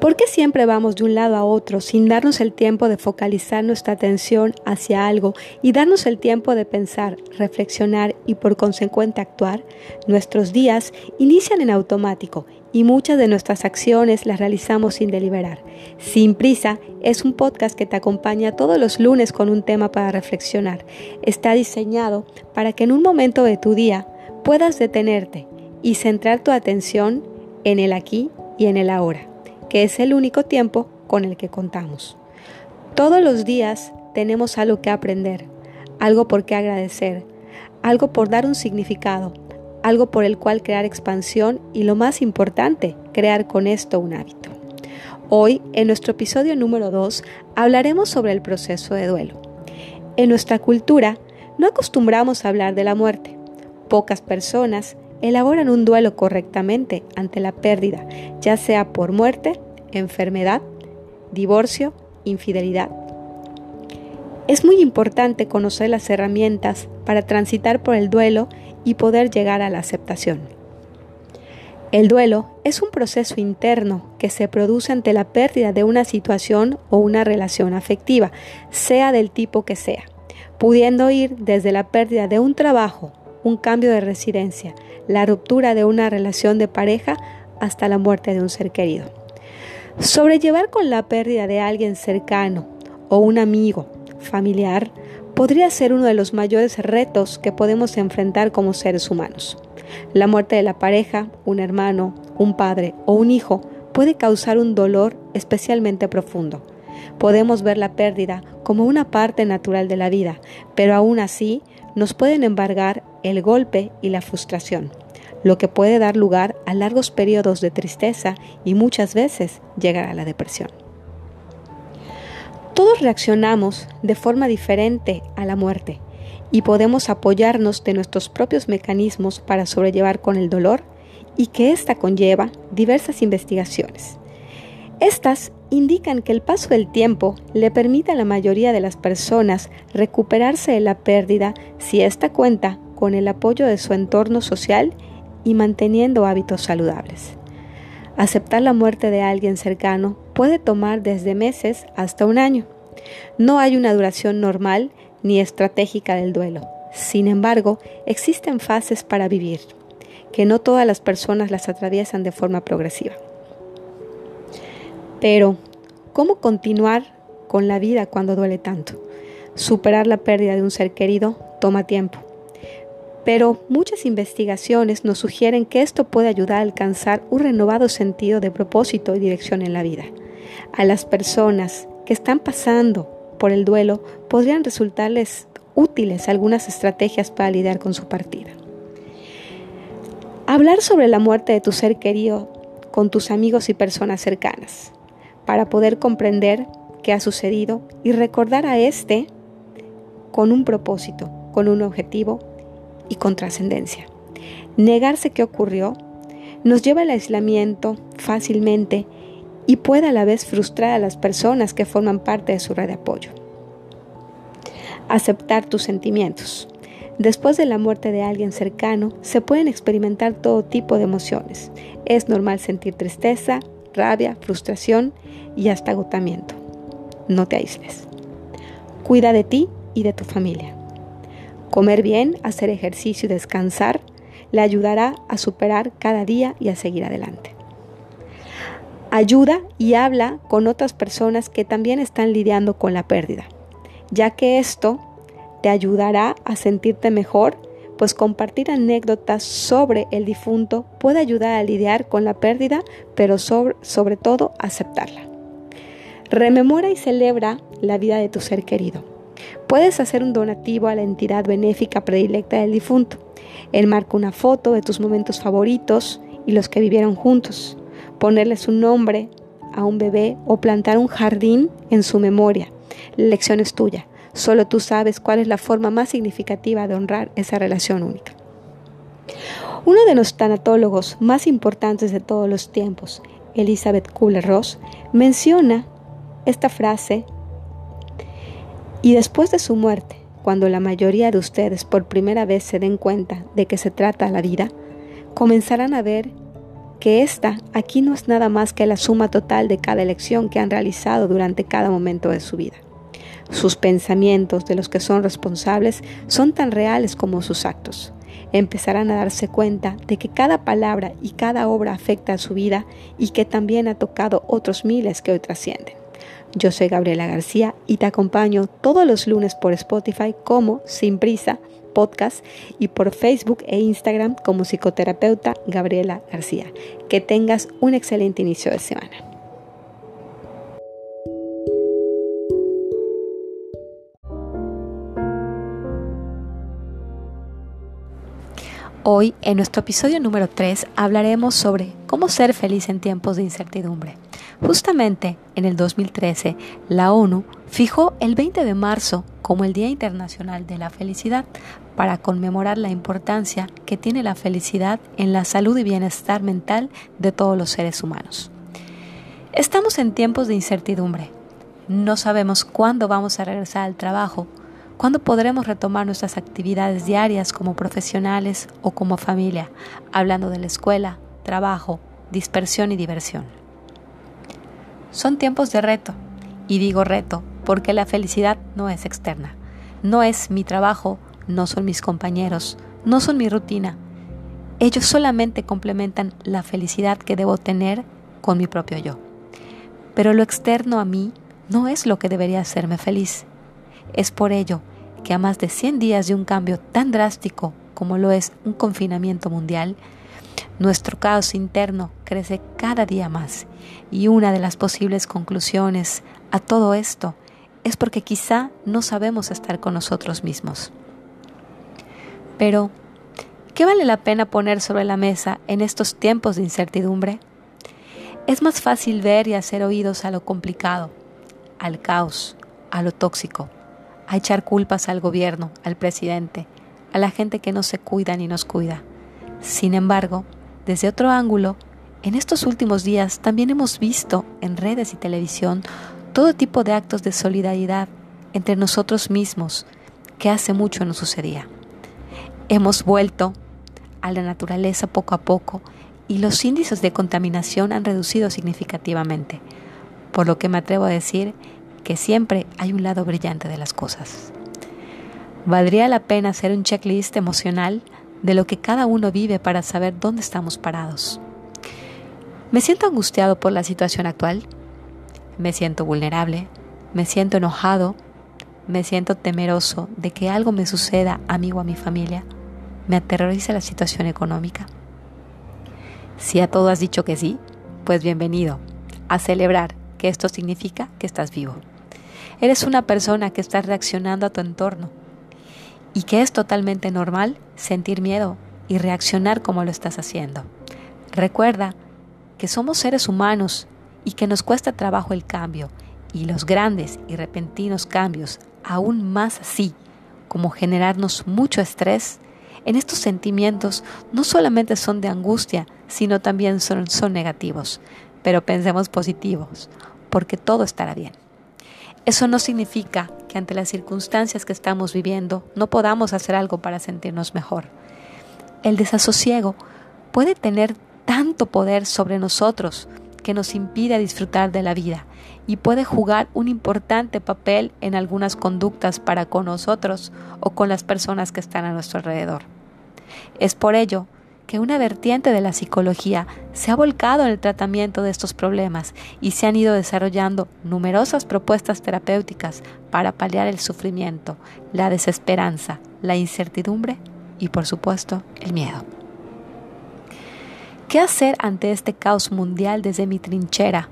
¿Por qué siempre vamos de un lado a otro sin darnos el tiempo de focalizar nuestra atención hacia algo y darnos el tiempo de pensar, reflexionar y por consecuente actuar? Nuestros días inician en automático y muchas de nuestras acciones las realizamos sin deliberar. Sin prisa es un podcast que te acompaña todos los lunes con un tema para reflexionar. Está diseñado para que en un momento de tu día puedas detenerte y centrar tu atención en el aquí y en el ahora que es el único tiempo con el que contamos. Todos los días tenemos algo que aprender, algo por qué agradecer, algo por dar un significado, algo por el cual crear expansión y lo más importante, crear con esto un hábito. Hoy, en nuestro episodio número 2, hablaremos sobre el proceso de duelo. En nuestra cultura, no acostumbramos a hablar de la muerte. Pocas personas elaboran un duelo correctamente ante la pérdida, ya sea por muerte, enfermedad, divorcio, infidelidad. Es muy importante conocer las herramientas para transitar por el duelo y poder llegar a la aceptación. El duelo es un proceso interno que se produce ante la pérdida de una situación o una relación afectiva, sea del tipo que sea, pudiendo ir desde la pérdida de un trabajo, un cambio de residencia, la ruptura de una relación de pareja hasta la muerte de un ser querido. Sobrellevar con la pérdida de alguien cercano o un amigo, familiar, podría ser uno de los mayores retos que podemos enfrentar como seres humanos. La muerte de la pareja, un hermano, un padre o un hijo puede causar un dolor especialmente profundo. Podemos ver la pérdida como una parte natural de la vida, pero aún así nos pueden embargar el golpe y la frustración, lo que puede dar lugar a largos periodos de tristeza y muchas veces llegar a la depresión. Todos reaccionamos de forma diferente a la muerte y podemos apoyarnos de nuestros propios mecanismos para sobrellevar con el dolor y que ésta conlleva diversas investigaciones. Estas indican que el paso del tiempo le permite a la mayoría de las personas recuperarse de la pérdida si ésta cuenta con el apoyo de su entorno social y manteniendo hábitos saludables. Aceptar la muerte de alguien cercano puede tomar desde meses hasta un año. No hay una duración normal ni estratégica del duelo. Sin embargo, existen fases para vivir, que no todas las personas las atraviesan de forma progresiva. Pero, ¿cómo continuar con la vida cuando duele tanto? Superar la pérdida de un ser querido toma tiempo. Pero muchas investigaciones nos sugieren que esto puede ayudar a alcanzar un renovado sentido de propósito y dirección en la vida. A las personas que están pasando por el duelo podrían resultarles útiles algunas estrategias para lidiar con su partida. Hablar sobre la muerte de tu ser querido con tus amigos y personas cercanas para poder comprender qué ha sucedido y recordar a este con un propósito, con un objetivo y con trascendencia. Negarse qué ocurrió nos lleva al aislamiento fácilmente y puede a la vez frustrar a las personas que forman parte de su red de apoyo. Aceptar tus sentimientos. Después de la muerte de alguien cercano, se pueden experimentar todo tipo de emociones. Es normal sentir tristeza, rabia, frustración y hasta agotamiento. No te aísles. Cuida de ti y de tu familia. Comer bien, hacer ejercicio y descansar le ayudará a superar cada día y a seguir adelante. Ayuda y habla con otras personas que también están lidiando con la pérdida, ya que esto te ayudará a sentirte mejor pues compartir anécdotas sobre el difunto puede ayudar a lidiar con la pérdida, pero sobre, todo aceptarla. Rememora y celebra la vida de tu ser querido. Puedes hacer un donativo a la entidad benéfica predilecta del difunto. Enmarca una foto de tus momentos favoritos y los que vivieron juntos. Ponerles un nombre a un bebé o plantar un jardín en su memoria. La elección es tuya. Solo tú sabes cuál es la forma más significativa de honrar esa relación única. Uno de los tanatólogos más importantes de todos los tiempos, Elizabeth Kubler-Ross, menciona esta frase y después de su muerte, cuando la mayoría de ustedes por primera vez se den cuenta de que se trata la vida, comenzarán a ver que esta aquí no es nada más que la suma total de cada elección que han realizado durante cada momento de su vida. Sus pensamientos de los que son responsables son tan reales como sus actos. Empezarán a darse cuenta de que cada palabra y cada obra afecta a su vida y que también ha tocado otros miles que hoy trascienden. Yo soy Gabriela García y te acompaño todos los lunes por Spotify como Sin Prisa Podcast y por Facebook e Instagram como psicoterapeuta Gabriela García. Que tengas un excelente inicio de semana. Hoy, en nuestro episodio número 3, hablaremos sobre cómo ser feliz en tiempos de incertidumbre. Justamente en el 2013, la ONU fijó el 20 de marzo como el Día Internacional de la Felicidad para conmemorar la importancia que tiene la felicidad en la salud y bienestar mental de todos los seres humanos. Estamos en tiempos de incertidumbre. No sabemos cuándo vamos a regresar al trabajo, cuándo podremos retomar nuestras actividades diarias como profesionales o como familia, hablando de la escuela, trabajo, dispersión y diversión. Son tiempos de reto, y digo reto porque la felicidad no es externa, no es mi trabajo, no son mis compañeros, no son mi rutina. Ellos solamente complementan la felicidad que debo tener con mi propio yo. Pero lo externo a mí no es lo que debería hacerme feliz. Es por ello que a más de 100 días de un cambio tan drástico como lo es un confinamiento mundial, nuestro caos interno crece cada día más y una de las posibles conclusiones a todo esto es porque quizá no sabemos estar con nosotros mismos. Pero, ¿qué vale la pena poner sobre la mesa en estos tiempos de incertidumbre? Es más fácil ver y hacer oídos a lo complicado, al caos, a lo tóxico, a echar culpas al gobierno, al presidente, a la gente que no se cuida ni nos cuida. Sin embargo, desde otro ángulo, en estos últimos días también hemos visto en redes y televisión todo tipo de actos de solidaridad entre nosotros mismos que hace mucho no sucedía. Hemos vuelto a la naturaleza poco a poco y los índices de contaminación han reducido significativamente, por lo que me atrevo a decir que siempre hay un lado brillante de las cosas. Valdría la pena hacer un checklist emocional de lo que cada uno vive para saber dónde estamos parados. Me siento angustiado por la situación actual, me siento vulnerable, me siento enojado, me siento temeroso de que algo me suceda a mí o a mi familia, me aterroriza la situación económica. Si a todo has dicho que sí, pues bienvenido a celebrar que esto significa que estás vivo. Eres una persona que está reaccionando a tu entorno y que es totalmente normal sentir miedo y reaccionar como lo estás haciendo. Recuerda que somos seres humanos y que nos cuesta trabajo el cambio y los grandes y repentinos cambios, aún más así como generarnos mucho estrés, en estos sentimientos no solamente son de angustia, sino también son, son negativos. Pero pensemos positivos, porque todo estará bien. Eso no significa que ante las circunstancias que estamos viviendo no podamos hacer algo para sentirnos mejor. El desasosiego puede tener tanto poder sobre nosotros que nos impide disfrutar de la vida y puede jugar un importante papel en algunas conductas para con nosotros o con las personas que están a nuestro alrededor. Es por ello que una vertiente de la psicología se ha volcado en el tratamiento de estos problemas y se han ido desarrollando numerosas propuestas terapéuticas para paliar el sufrimiento, la desesperanza, la incertidumbre y por supuesto el miedo. ¿Qué hacer ante este caos mundial desde mi trinchera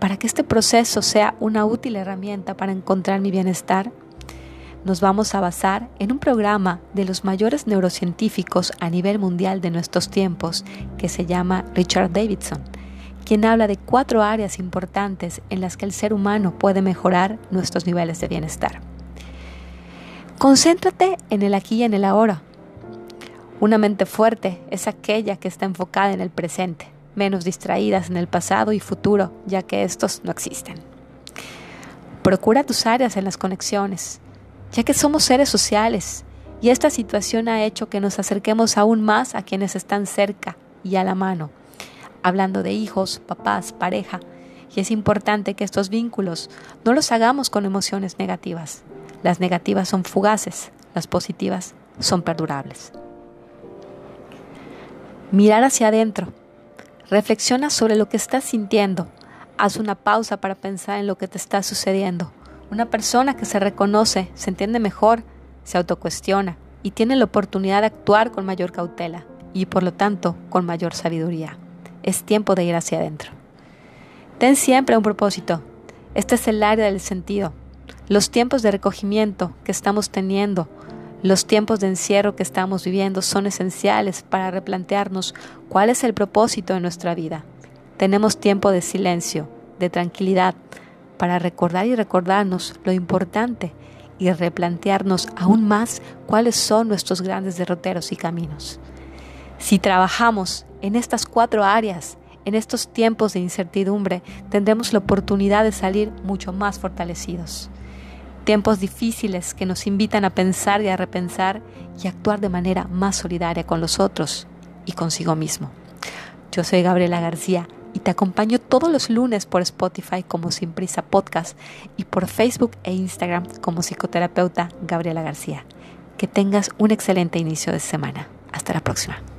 para que este proceso sea una útil herramienta para encontrar mi bienestar? Nos vamos a basar en un programa de los mayores neurocientíficos a nivel mundial de nuestros tiempos que se llama Richard Davidson, quien habla de cuatro áreas importantes en las que el ser humano puede mejorar nuestros niveles de bienestar. Concéntrate en el aquí y en el ahora. Una mente fuerte es aquella que está enfocada en el presente, menos distraídas en el pasado y futuro, ya que estos no existen. Procura tus áreas en las conexiones ya que somos seres sociales y esta situación ha hecho que nos acerquemos aún más a quienes están cerca y a la mano. hablando de hijos, papás, pareja, y es importante que estos vínculos no los hagamos con emociones negativas. Las negativas son fugaces, las positivas son perdurables. Mirar hacia adentro. Reflexiona sobre lo que estás sintiendo. Haz una pausa para pensar en lo que te está sucediendo. Una persona que se reconoce, se entiende mejor, se autocuestiona y tiene la oportunidad de actuar con mayor cautela y por lo tanto con mayor sabiduría. Es tiempo de ir hacia adentro. Ten siempre un propósito. Este es el área del sentido. Los tiempos de recogimiento que estamos teniendo, los tiempos de encierro que estamos viviendo son esenciales para replantearnos cuál es el propósito de nuestra vida. Tenemos tiempo de silencio, de tranquilidad, para recordar y recordarnos lo importante y replantearnos aún más cuáles son nuestros grandes derroteros y caminos. Si trabajamos en estas cuatro áreas, en estos tiempos de incertidumbre tendremos la oportunidad de salir mucho más fortalecidos. Tiempos difíciles que nos invitan a pensar y a repensar y actuar de manera más solidaria con los otros y consigo mismo. Yo soy Gabriela García y te acompaño todos los lunes por Spotify como Sin Prisa Podcast y por Facebook e Instagram como psicoterapeuta Gabriela García. Que tengas un excelente inicio de semana. Hasta la próxima.